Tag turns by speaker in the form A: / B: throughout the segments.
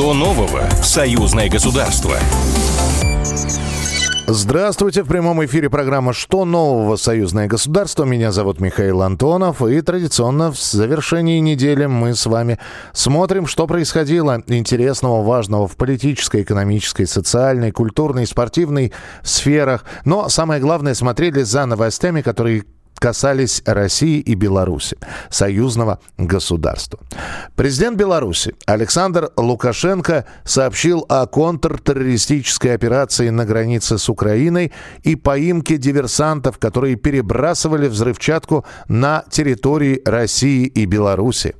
A: Что нового в союзное государство?
B: Здравствуйте, в прямом эфире программа «Что нового? Союзное государство». Меня зовут Михаил Антонов, и традиционно в завершении недели мы с вами смотрим, что происходило интересного, важного в политической, экономической, социальной, культурной, спортивной сферах. Но самое главное, смотрели за новостями, которые касались России и Беларуси, союзного государства. Президент Беларуси Александр Лукашенко сообщил о контртеррористической операции на границе с Украиной и поимке диверсантов, которые перебрасывали взрывчатку на территории России и Беларуси.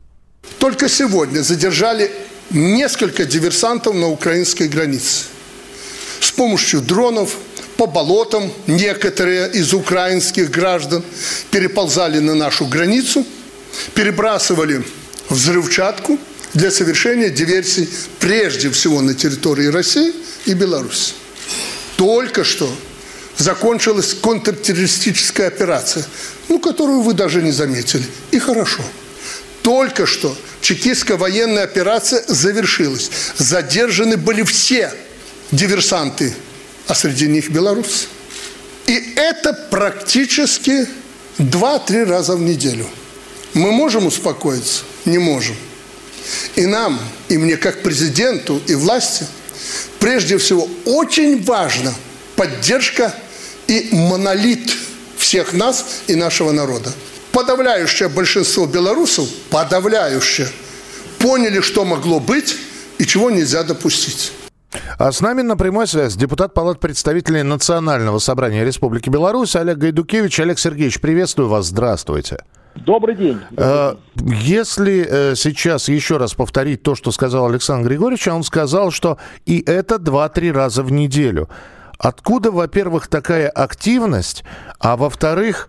C: Только сегодня задержали несколько диверсантов на украинской границе с помощью дронов, по болотам некоторые из украинских граждан переползали на нашу границу, перебрасывали взрывчатку для совершения диверсий прежде всего на территории России и Беларуси. Только что закончилась контртеррористическая операция, ну, которую вы даже не заметили. И хорошо. Только что чекистская военная операция завершилась. Задержаны были все диверсанты а среди них белорусы. И это практически 2-3 раза в неделю. Мы можем успокоиться? Не можем. И нам, и мне как президенту, и власти, прежде всего, очень важна поддержка и монолит всех нас и нашего народа. Подавляющее большинство белорусов, подавляющее, поняли, что могло быть и чего нельзя допустить.
B: А с нами на прямой связи депутат Палат представителей Национального собрания Республики Беларусь Олег Гайдукевич. Олег Сергеевич, приветствую вас, здравствуйте.
D: Добрый день. Добрый
B: день. Если э, сейчас еще раз повторить то, что сказал Александр Григорьевич, он сказал, что и это 2-3 раза в неделю. Откуда, во-первых, такая активность, а во-вторых,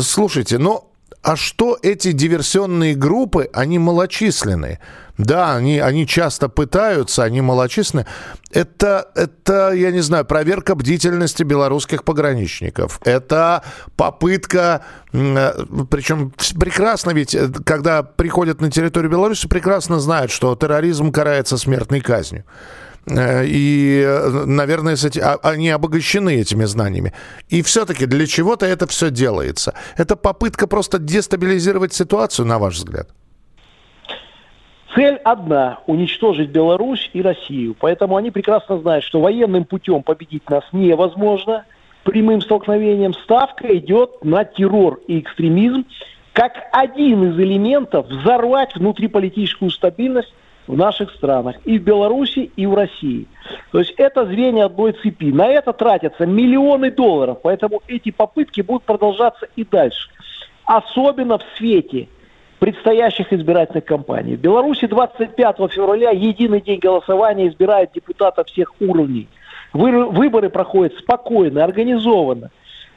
B: слушайте, ну а что эти диверсионные группы, они малочисленные? Да, они, они часто пытаются, они малочисленны. Это, это, я не знаю, проверка бдительности белорусских пограничников. Это попытка, причем прекрасно ведь, э, когда приходят на территорию Беларуси, прекрасно знают, что терроризм карается смертной казнью. Э, и, э, наверное, эти, а, они обогащены этими знаниями. И все-таки для чего-то это все делается. Это попытка просто дестабилизировать ситуацию, на ваш взгляд?
D: Цель одна – уничтожить Беларусь и Россию. Поэтому они прекрасно знают, что военным путем победить нас невозможно. Прямым столкновением ставка идет на террор и экстремизм как один из элементов взорвать внутриполитическую стабильность в наших странах, и в Беларуси, и в России. То есть это звенья одной цепи. На это тратятся миллионы долларов, поэтому эти попытки будут продолжаться и дальше. Особенно в свете предстоящих избирательных кампаний. В Беларуси 25 февраля единый день голосования избирают депутатов всех уровней. Выборы проходят спокойно, организованно.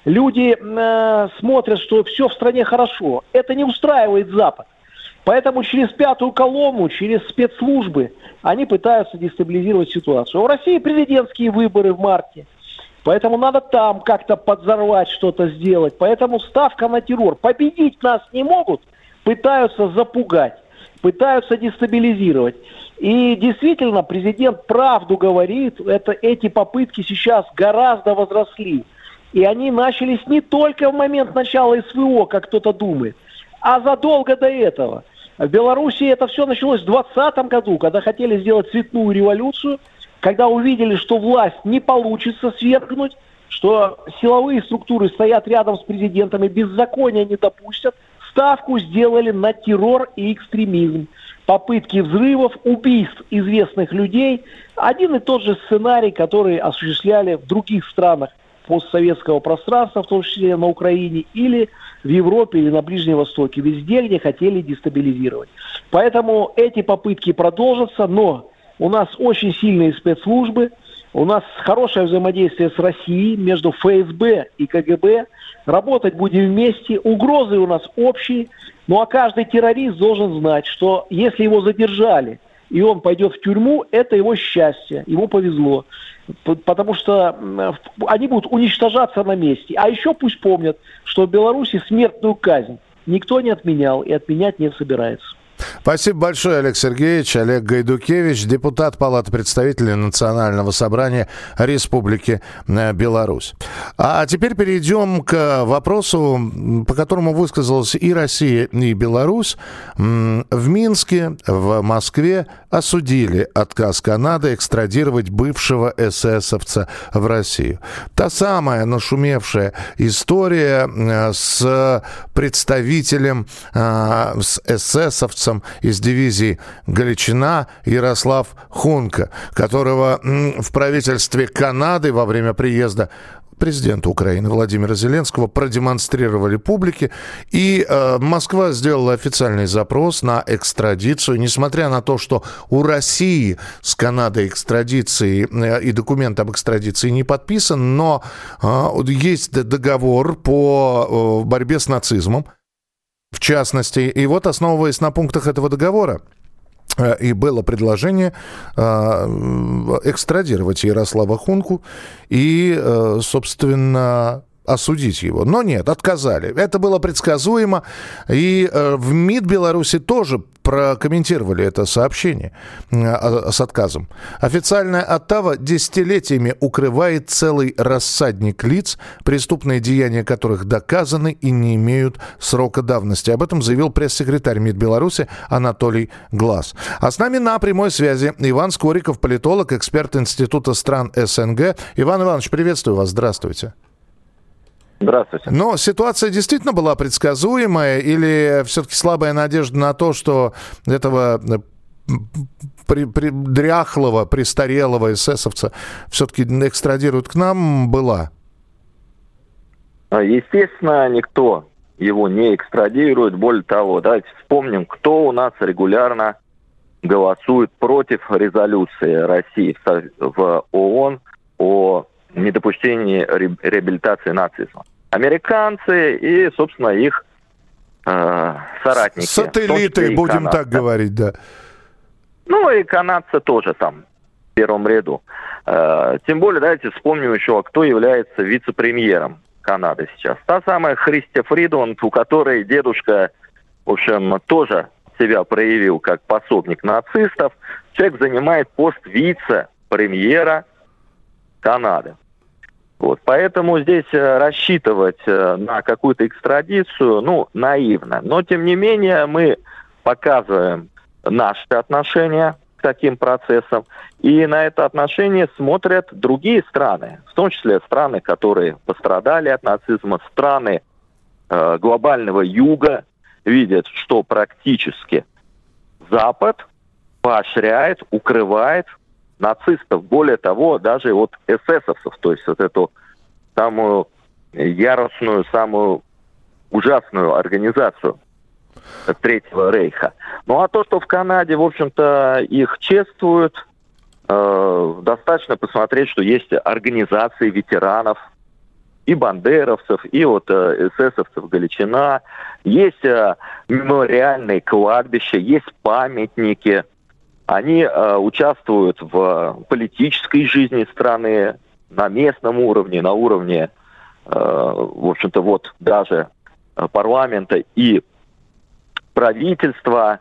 D: Люди э, смотрят, что все в стране хорошо. Это не устраивает Запад. Поэтому через пятую колонну, через спецслужбы они пытаются дестабилизировать ситуацию. А в России президентские выборы в марте. Поэтому надо там как-то подзорвать что-то сделать. Поэтому ставка на террор. Победить нас не могут, пытаются запугать, пытаются дестабилизировать. И действительно, президент правду говорит, это, эти попытки сейчас гораздо возросли. И они начались не только в момент начала СВО, как кто-то думает, а задолго до этого. В Беларуси это все началось в 2020 году, когда хотели сделать цветную революцию, когда увидели, что власть не получится свергнуть, что силовые структуры стоят рядом с президентом и беззакония не допустят, ставку сделали на террор и экстремизм. Попытки взрывов, убийств известных людей. Один и тот же сценарий, который осуществляли в других странах постсоветского пространства, в том числе на Украине, или в Европе или на Ближнем Востоке, везде, где хотели дестабилизировать. Поэтому эти попытки продолжатся, но у нас очень сильные спецслужбы, у нас хорошее взаимодействие с Россией между ФСБ и КГБ. Работать будем вместе. Угрозы у нас общие. Ну а каждый террорист должен знать, что если его задержали, и он пойдет в тюрьму, это его счастье, ему повезло потому что они будут уничтожаться на месте. А еще пусть помнят, что в Беларуси смертную казнь никто не отменял и отменять не собирается.
B: Спасибо большое, Олег Сергеевич. Олег Гайдукевич, депутат Палаты представителей Национального собрания Республики э, Беларусь. А теперь перейдем к вопросу, по которому высказалась и Россия, и Беларусь. В Минске, в Москве осудили отказ Канады экстрадировать бывшего эсэсовца в Россию. Та самая нашумевшая история э, с представителем, э, с эсэсовцем из дивизии Галичина Ярослав Хунка, которого в правительстве Канады во время приезда президента Украины Владимира Зеленского продемонстрировали публике. И э, Москва сделала официальный запрос на экстрадицию, несмотря на то, что у России с Канадой экстрадиции э, и документ об экстрадиции не подписан, но э, есть договор по э, борьбе с нацизмом, в частности. И вот, основываясь на пунктах этого договора, Э, и было предложение э, экстрадировать Ярослава Хунку и, э, собственно, осудить его. Но нет, отказали. Это было предсказуемо. И э, в МИД Беларуси тоже прокомментировали это сообщение э, с отказом. Официальная Оттава десятилетиями укрывает целый рассадник лиц, преступные деяния которых доказаны и не имеют срока давности. Об этом заявил пресс-секретарь МИД Беларуси Анатолий Глаз. А с нами на прямой связи Иван Скориков, политолог, эксперт Института стран СНГ. Иван Иванович, приветствую вас. Здравствуйте.
E: Здравствуйте.
B: Но ситуация действительно была предсказуемая или все-таки слабая надежда на то, что этого э, при, при, дряхлого, престарелого эсэсовца все-таки экстрадируют к нам, была?
E: А, естественно, никто его не экстрадирует. Более того, давайте вспомним, кто у нас регулярно голосует против резолюции России в ООН о недопущении реабилитации нацизма американцы и, собственно, их э, соратники.
B: Сателлиты, будем канадцы. так говорить, да.
E: Ну и канадцы тоже там в первом ряду. Э, тем более, давайте вспомним еще, кто является вице-премьером Канады сейчас. Та самая Христи Фридман, у которой дедушка, в общем, тоже себя проявил как пособник нацистов. Человек занимает пост вице-премьера Канады. Вот, поэтому здесь э, рассчитывать э, на какую-то экстрадицию, ну, наивно. Но, тем не менее, мы показываем наши отношения к таким процессам, и на это отношение смотрят другие страны, в том числе страны, которые пострадали от нацизма, страны э, глобального юга, видят, что практически Запад поощряет, укрывает нацистов, более того, даже вот эсэсовцев, то есть вот эту самую яростную, самую ужасную организацию Третьего Рейха. Ну а то, что в Канаде, в общем-то, их чествуют, э, достаточно посмотреть, что есть организации ветеранов и бандеровцев, и вот э, эсэсовцев Галичина, есть э, мемориальные кладбища, есть памятники, они э, участвуют в политической жизни страны на местном уровне, на уровне, э, в общем-то, вот даже парламента и правительства.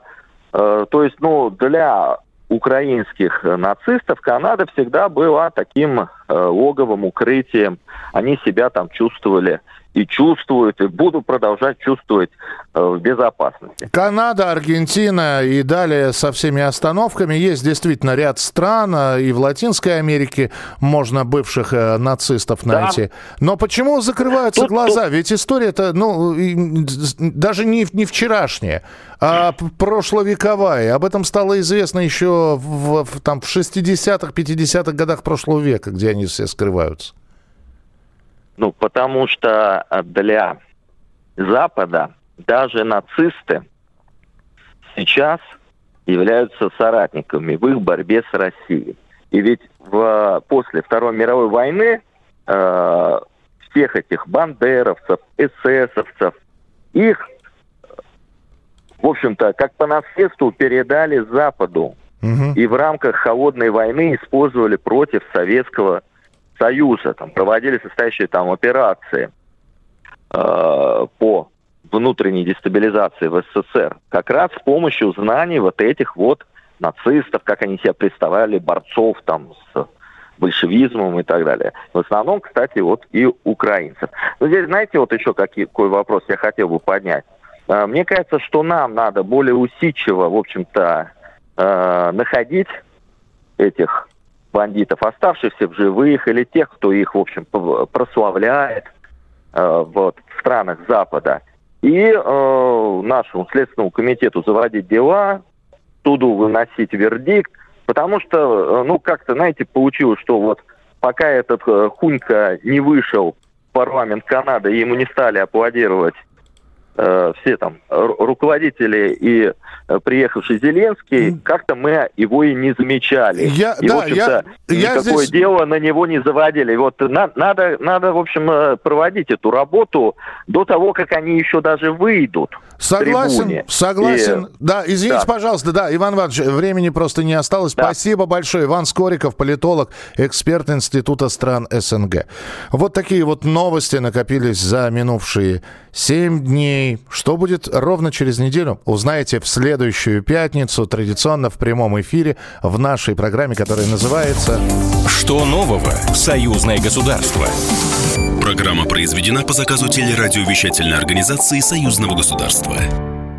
E: Э, то есть, ну, для украинских нацистов Канада всегда была таким э, логовым укрытием. Они себя там чувствовали и чувствуют, и буду продолжать чувствовать э, в безопасности.
B: Канада, Аргентина и далее со всеми остановками. Есть действительно ряд стран, э, и в Латинской Америке можно бывших э, нацистов найти. Да. Но почему закрываются тут, глаза? Тут... Ведь история-то, ну, даже не, не вчерашняя, а прошловековая. Об этом стало известно еще в, в, там, в 60-х, 50-х годах прошлого века, где они все скрываются.
E: Ну, потому что э, для Запада даже нацисты сейчас являются соратниками в их борьбе с Россией. И ведь в, после Второй мировой войны э, всех этих бандеровцев, эсэсовцев, их, в общем-то, как по наследству передали Западу. Угу. И в рамках холодной войны использовали против Советского Союза, там проводили состоящие там операции э, по внутренней дестабилизации в СССР? Как раз с помощью знаний вот этих вот нацистов, как они себя представляли, борцов там с большевизмом и так далее. В основном, кстати, вот и украинцев. Но здесь, знаете, вот еще какой вопрос я хотел бы поднять. А, мне кажется, что нам надо более усидчиво, в общем-то, а, находить этих бандитов, оставшихся в живых, или тех, кто их, в общем, прославляет а, вот, в странах Запада. И э, нашему Следственному комитету заводить дела, туду выносить вердикт, потому что, ну, как-то, знаете, получилось, что вот пока этот э, Хунька не вышел в парламент Канады, ему не стали аплодировать Э, все там руководители и э, приехавший Зеленский, как-то мы его и не замечали. Я, и, да, в общем-то, я, никакое здесь... дело на него не заводили. Вот на, надо, надо, в общем, э, проводить эту работу до того, как они еще даже выйдут.
B: Согласен, согласен. И... Да, извините, да. пожалуйста, да, Иван Иванович, времени просто не осталось. Да. Спасибо большое. Иван Скориков, политолог, эксперт Института стран СНГ. Вот такие вот новости накопились за минувшие семь дней. Что будет ровно через неделю, узнаете в следующую пятницу, традиционно в прямом эфире, в нашей программе, которая называется
A: «Что нового? Союзное государство».
F: Программа произведена по заказу телерадиовещательной организации Союзного государства.